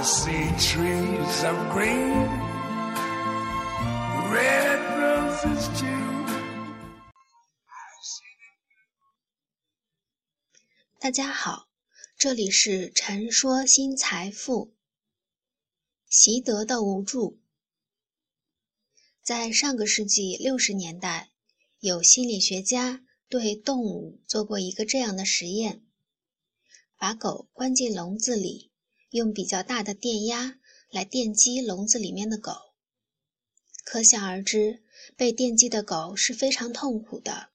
See trees of green, red roses too. 大家好，这里是陈说新财富。习得的无助。在上个世纪六十年代，有心理学家对动物做过一个这样的实验：把狗关进笼子里，用比较大的电压来电击笼子里面的狗。可想而知，被电击的狗是非常痛苦的。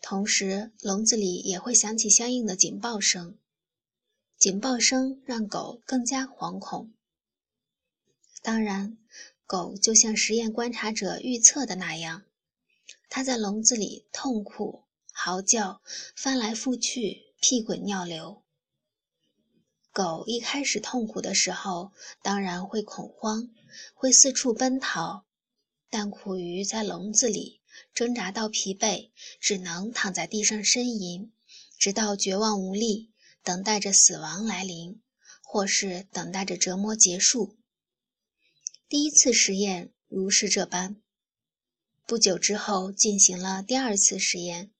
同时，笼子里也会响起相应的警报声，警报声让狗更加惶恐。当然，狗就像实验观察者预测的那样，它在笼子里痛苦、嚎叫、翻来覆去、屁滚尿流。狗一开始痛苦的时候，当然会恐慌，会四处奔逃，但苦于在笼子里。挣扎到疲惫，只能躺在地上呻吟，直到绝望无力，等待着死亡来临，或是等待着折磨结束。第一次实验如是这般。不久之后，进行了第二次实验。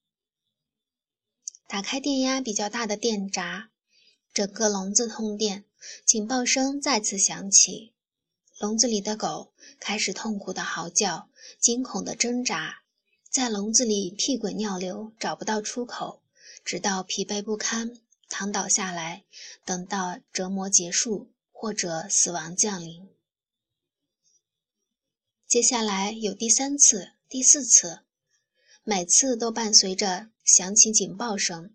打开电压比较大的电闸，整个笼子通电，警报声再次响起，笼子里的狗开始痛苦的嚎叫，惊恐的挣扎。在笼子里屁滚尿流，找不到出口，直到疲惫不堪，躺倒下来，等到折磨结束或者死亡降临。接下来有第三次、第四次，每次都伴随着响起警报声，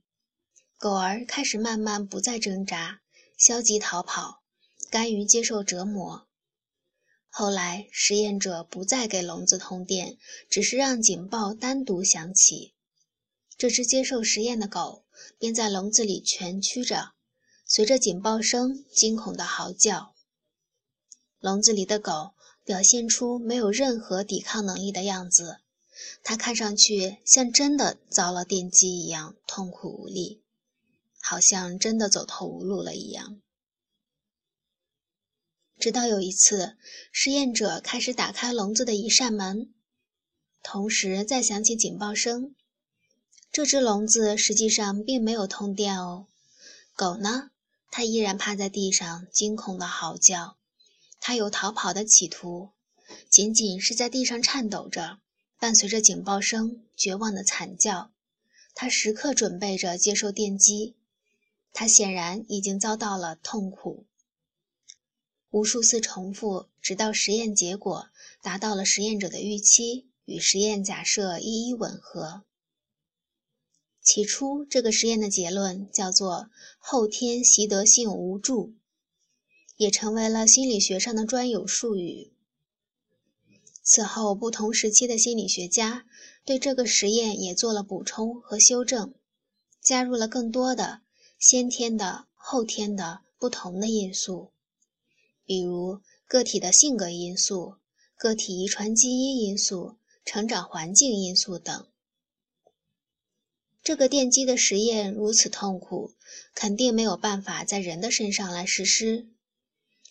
狗儿开始慢慢不再挣扎，消极逃跑，甘于接受折磨。后来，实验者不再给笼子通电，只是让警报单独响起。这只接受实验的狗便在笼子里蜷曲着，随着警报声惊恐地嚎叫。笼子里的狗表现出没有任何抵抗能力的样子，它看上去像真的遭了电击一样痛苦无力，好像真的走投无路了一样。直到有一次，实验者开始打开笼子的一扇门，同时再响起警报声。这只笼子实际上并没有通电哦。狗呢？它依然趴在地上，惊恐的嚎叫。它有逃跑的企图，仅仅是在地上颤抖着，伴随着警报声，绝望的惨叫。它时刻准备着接受电击。他显然已经遭到了痛苦。无数次重复，直到实验结果达到了实验者的预期，与实验假设一一吻合。起初，这个实验的结论叫做“后天习得性无助”，也成为了心理学上的专有术语。此后，不同时期的心理学家对这个实验也做了补充和修正，加入了更多的先天的、后天的不同的因素。比如个体的性格因素、个体遗传基因因素、成长环境因素等。这个电击的实验如此痛苦，肯定没有办法在人的身上来实施。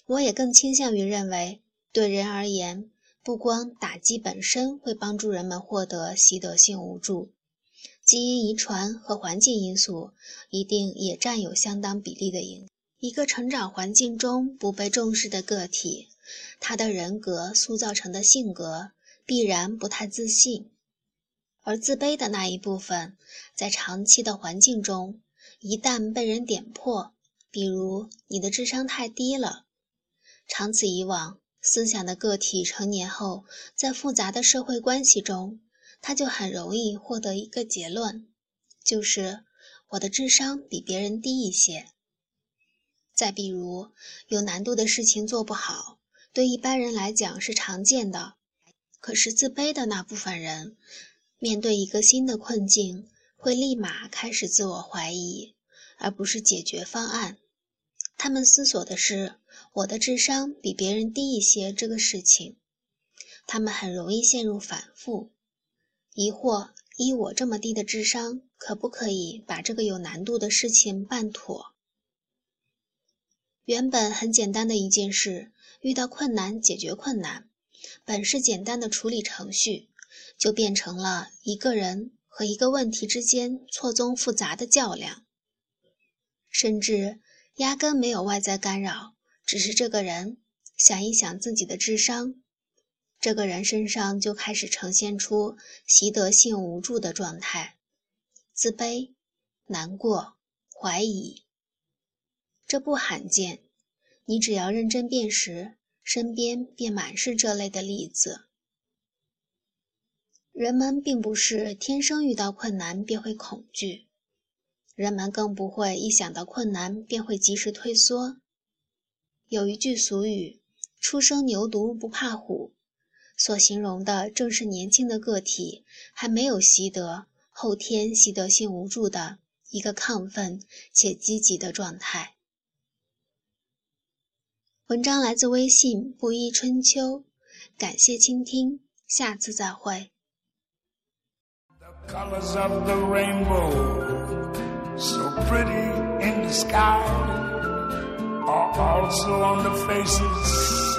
我也更倾向于认为，对人而言，不光打击本身会帮助人们获得习得性无助，基因遗传和环境因素一定也占有相当比例的影。一个成长环境中不被重视的个体，他的人格塑造成的性格必然不太自信，而自卑的那一部分，在长期的环境中，一旦被人点破，比如你的智商太低了，长此以往，思想的个体成年后，在复杂的社会关系中，他就很容易获得一个结论，就是我的智商比别人低一些。再比如，有难度的事情做不好，对一般人来讲是常见的。可是自卑的那部分人，面对一个新的困境，会立马开始自我怀疑，而不是解决方案。他们思索的是我的智商比别人低一些这个事情。他们很容易陷入反复疑惑：依我这么低的智商，可不可以把这个有难度的事情办妥？原本很简单的一件事，遇到困难解决困难，本是简单的处理程序，就变成了一个人和一个问题之间错综复杂的较量，甚至压根没有外在干扰，只是这个人想一想自己的智商，这个人身上就开始呈现出习得性无助的状态，自卑、难过、怀疑。这不罕见，你只要认真辨识，身边便满是这类的例子。人们并不是天生遇到困难便会恐惧，人们更不会一想到困难便会及时退缩。有一句俗语：“初生牛犊不怕虎”，所形容的正是年轻的个体还没有习得后天习得性无助的一个亢奋且积极的状态。文章来自微信布衣春秋，感谢倾听，下次再会。The colors of the rainbow, so pretty in the sky, are also on the faces